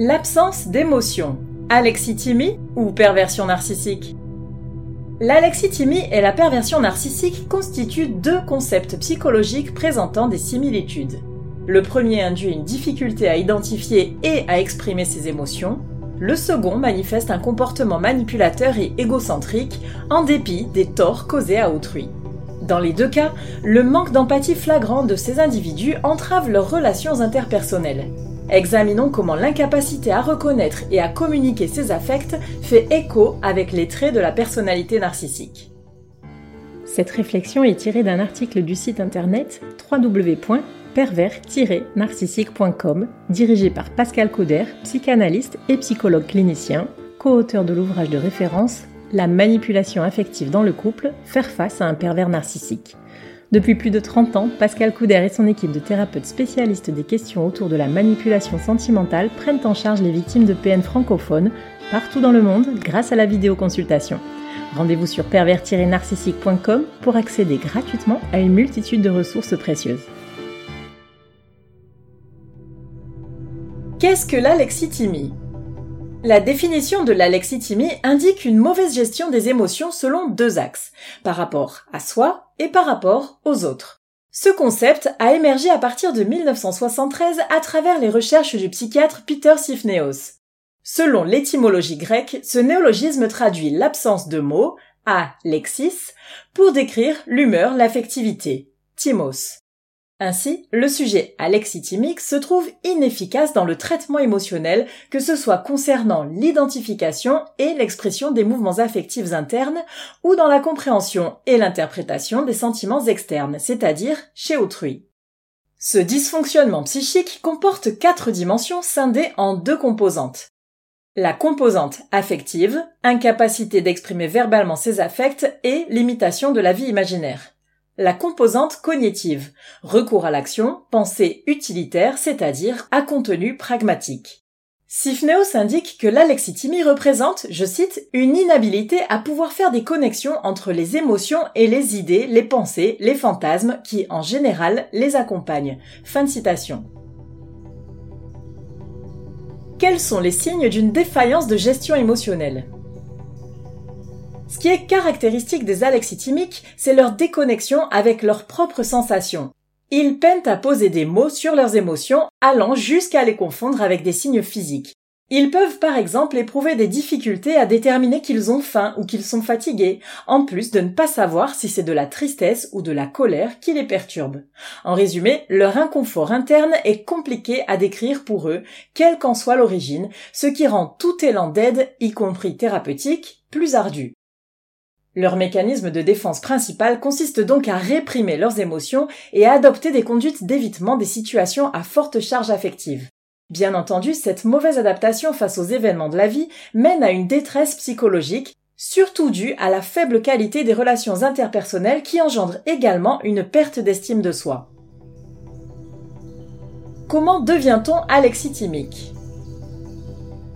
L'absence d'émotion. Alexithymie ou perversion narcissique? L'alexithymie et la perversion narcissique constituent deux concepts psychologiques présentant des similitudes. Le premier induit une difficulté à identifier et à exprimer ses émotions. Le second manifeste un comportement manipulateur et égocentrique en dépit des torts causés à autrui. Dans les deux cas, le manque d'empathie flagrant de ces individus entrave leurs relations interpersonnelles. Examinons comment l'incapacité à reconnaître et à communiquer ses affects fait écho avec les traits de la personnalité narcissique. Cette réflexion est tirée d'un article du site internet www.pervers-narcissique.com dirigé par Pascal Cauder, psychanalyste et psychologue clinicien, co-auteur de l'ouvrage de référence La manipulation affective dans le couple, faire face à un pervers narcissique depuis plus de 30 ans, Pascal Couder et son équipe de thérapeutes spécialistes des questions autour de la manipulation sentimentale prennent en charge les victimes de PN francophones partout dans le monde grâce à la vidéoconsultation. Rendez-vous sur pervers-narcissique.com pour accéder gratuitement à une multitude de ressources précieuses. Qu'est-ce que l'alexithymie? La définition de l'alexithymie indique une mauvaise gestion des émotions selon deux axes, par rapport à soi et par rapport aux autres. Ce concept a émergé à partir de 1973 à travers les recherches du psychiatre Peter Sifneos. Selon l'étymologie grecque, ce néologisme traduit l'absence de mots, a lexis, pour décrire l'humeur, l'affectivité, timos. Ainsi, le sujet alexithymique se trouve inefficace dans le traitement émotionnel, que ce soit concernant l'identification et l'expression des mouvements affectifs internes ou dans la compréhension et l'interprétation des sentiments externes, c'est-à-dire chez autrui. Ce dysfonctionnement psychique comporte quatre dimensions scindées en deux composantes. La composante affective, incapacité d'exprimer verbalement ses affects et limitation de la vie imaginaire la composante cognitive, recours à l'action, pensée utilitaire, c'est-à-dire à contenu pragmatique. Sifneos indique que l'alexithymie représente, je cite, une inhabilité à pouvoir faire des connexions entre les émotions et les idées, les pensées, les fantasmes qui, en général, les accompagnent. Fin de citation. Quels sont les signes d'une défaillance de gestion émotionnelle? Ce qui est caractéristique des alexithymiques, c'est leur déconnexion avec leurs propres sensations. Ils peinent à poser des mots sur leurs émotions, allant jusqu'à les confondre avec des signes physiques. Ils peuvent par exemple éprouver des difficultés à déterminer qu'ils ont faim ou qu'ils sont fatigués, en plus de ne pas savoir si c'est de la tristesse ou de la colère qui les perturbe. En résumé, leur inconfort interne est compliqué à décrire pour eux, quelle qu'en soit l'origine, ce qui rend tout élan d'aide, y compris thérapeutique, plus ardu. Leur mécanisme de défense principal consiste donc à réprimer leurs émotions et à adopter des conduites d'évitement des situations à forte charge affective. Bien entendu, cette mauvaise adaptation face aux événements de la vie mène à une détresse psychologique, surtout due à la faible qualité des relations interpersonnelles qui engendre également une perte d'estime de soi. Comment devient-on alexithymique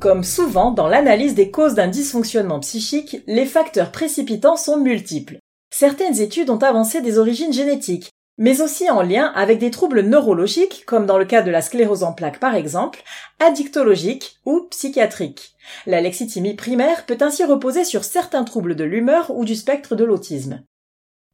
comme souvent dans l'analyse des causes d'un dysfonctionnement psychique, les facteurs précipitants sont multiples. Certaines études ont avancé des origines génétiques, mais aussi en lien avec des troubles neurologiques, comme dans le cas de la sclérose en plaques par exemple, addictologiques ou psychiatriques. La lexithymie primaire peut ainsi reposer sur certains troubles de l'humeur ou du spectre de l'autisme.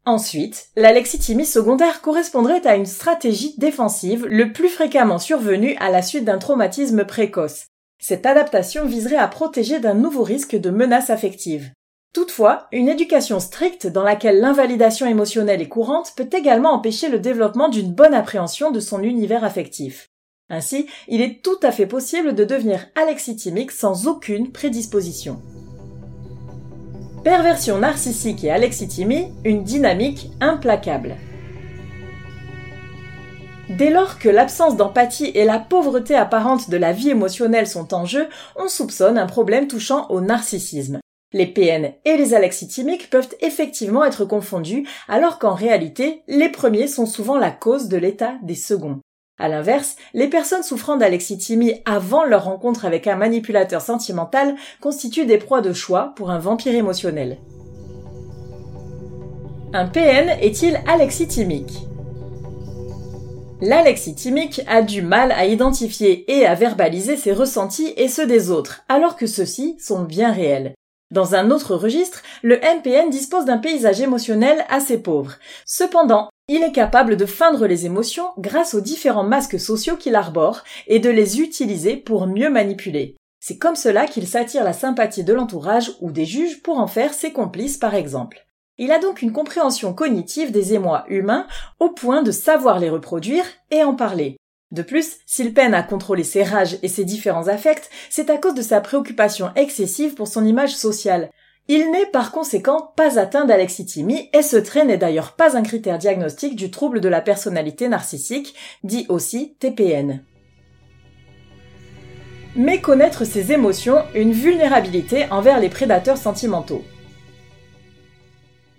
Ensuite, la lexithymie secondaire correspondrait à une stratégie défensive le plus fréquemment survenue à la suite d'un traumatisme précoce, cette adaptation viserait à protéger d'un nouveau risque de menace affective. Toutefois, une éducation stricte dans laquelle l'invalidation émotionnelle est courante peut également empêcher le développement d'une bonne appréhension de son univers affectif. Ainsi, il est tout à fait possible de devenir alexithymique sans aucune prédisposition. Perversion narcissique et alexithymie, une dynamique implacable. Dès lors que l'absence d'empathie et la pauvreté apparente de la vie émotionnelle sont en jeu, on soupçonne un problème touchant au narcissisme. Les PN et les alexithymiques peuvent effectivement être confondus, alors qu'en réalité, les premiers sont souvent la cause de l'état des seconds. À l'inverse, les personnes souffrant d'alexithymie avant leur rencontre avec un manipulateur sentimental constituent des proies de choix pour un vampire émotionnel. Un PN est-il alexithymique L'alexithymique a du mal à identifier et à verbaliser ses ressentis et ceux des autres, alors que ceux-ci sont bien réels. Dans un autre registre, le MPN dispose d'un paysage émotionnel assez pauvre. Cependant, il est capable de feindre les émotions grâce aux différents masques sociaux qu'il arbore et de les utiliser pour mieux manipuler. C'est comme cela qu'il s'attire la sympathie de l'entourage ou des juges pour en faire ses complices par exemple. Il a donc une compréhension cognitive des émois humains au point de savoir les reproduire et en parler. De plus, s'il peine à contrôler ses rages et ses différents affects, c'est à cause de sa préoccupation excessive pour son image sociale. Il n'est par conséquent pas atteint d'alexithymie et ce trait n'est d'ailleurs pas un critère diagnostique du trouble de la personnalité narcissique, dit aussi TPN. Mais connaître ses émotions, une vulnérabilité envers les prédateurs sentimentaux.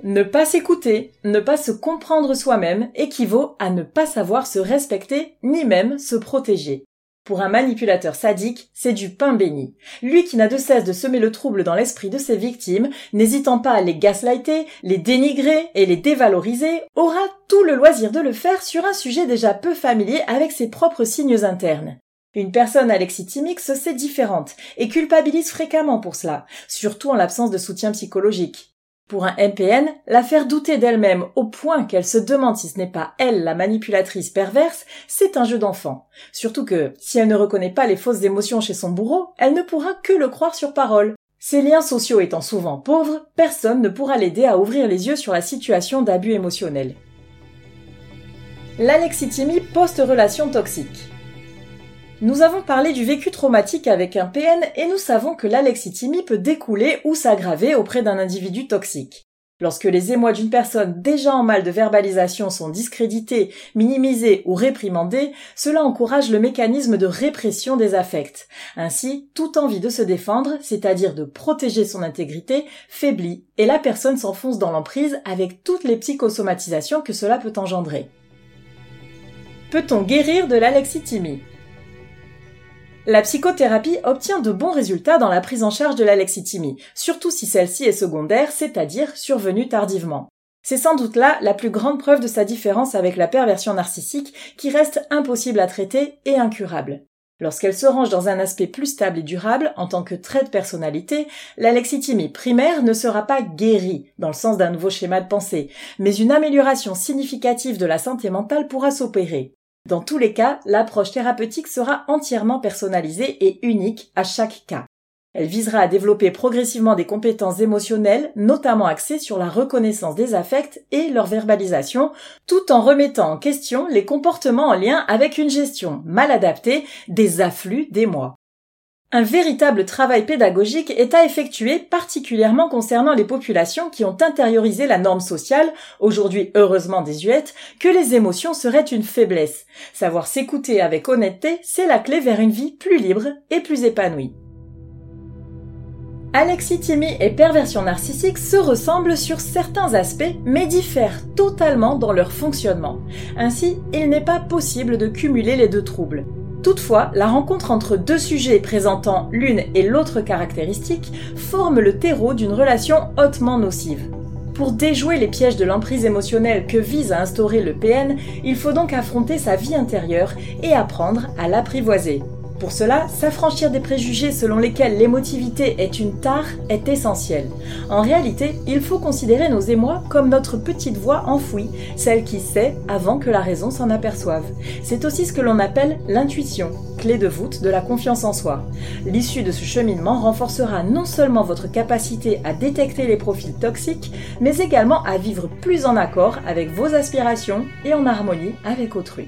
Ne pas s'écouter, ne pas se comprendre soi-même équivaut à ne pas savoir se respecter ni même se protéger. Pour un manipulateur sadique, c'est du pain béni. Lui qui n'a de cesse de semer le trouble dans l'esprit de ses victimes, n'hésitant pas à les gaslighter, les dénigrer et les dévaloriser, aura tout le loisir de le faire sur un sujet déjà peu familier avec ses propres signes internes. Une personne alexithymique se sait différente et culpabilise fréquemment pour cela, surtout en l'absence de soutien psychologique. Pour un MPN, la faire douter d'elle-même au point qu'elle se demande si ce n'est pas elle la manipulatrice perverse, c'est un jeu d'enfant. Surtout que, si elle ne reconnaît pas les fausses émotions chez son bourreau, elle ne pourra que le croire sur parole. Ses liens sociaux étant souvent pauvres, personne ne pourra l'aider à ouvrir les yeux sur la situation d'abus émotionnel. L'alexithymie post-relation toxique. Nous avons parlé du vécu traumatique avec un PN et nous savons que l'alexithymie peut découler ou s'aggraver auprès d'un individu toxique. Lorsque les émois d'une personne déjà en mal de verbalisation sont discrédités, minimisés ou réprimandés, cela encourage le mécanisme de répression des affects. Ainsi, toute envie de se défendre, c'est-à-dire de protéger son intégrité, faiblit et la personne s'enfonce dans l'emprise avec toutes les psychosomatisations que cela peut engendrer. Peut-on guérir de l'alexithymie? La psychothérapie obtient de bons résultats dans la prise en charge de l'alexithymie, surtout si celle-ci est secondaire, c'est-à-dire survenue tardivement. C'est sans doute là la plus grande preuve de sa différence avec la perversion narcissique qui reste impossible à traiter et incurable. Lorsqu'elle se range dans un aspect plus stable et durable en tant que trait de personnalité, l'alexithymie primaire ne sera pas guérie dans le sens d'un nouveau schéma de pensée, mais une amélioration significative de la santé mentale pourra s'opérer. Dans tous les cas, l'approche thérapeutique sera entièrement personnalisée et unique à chaque cas. Elle visera à développer progressivement des compétences émotionnelles, notamment axées sur la reconnaissance des affects et leur verbalisation, tout en remettant en question les comportements en lien avec une gestion mal adaptée des afflux des mois. Un véritable travail pédagogique est à effectuer particulièrement concernant les populations qui ont intériorisé la norme sociale, aujourd'hui heureusement désuète, que les émotions seraient une faiblesse. Savoir s'écouter avec honnêteté, c'est la clé vers une vie plus libre et plus épanouie. Alexithymie et perversion narcissique se ressemblent sur certains aspects mais diffèrent totalement dans leur fonctionnement. Ainsi, il n'est pas possible de cumuler les deux troubles. Toutefois, la rencontre entre deux sujets présentant l'une et l'autre caractéristique forme le terreau d'une relation hautement nocive. Pour déjouer les pièges de l'emprise émotionnelle que vise à instaurer le PN, il faut donc affronter sa vie intérieure et apprendre à l'apprivoiser. Pour cela, s'affranchir des préjugés selon lesquels l'émotivité est une tare est essentiel. En réalité, il faut considérer nos émois comme notre petite voix enfouie, celle qui sait avant que la raison s'en aperçoive. C'est aussi ce que l'on appelle l'intuition, clé de voûte de la confiance en soi. L'issue de ce cheminement renforcera non seulement votre capacité à détecter les profils toxiques, mais également à vivre plus en accord avec vos aspirations et en harmonie avec autrui.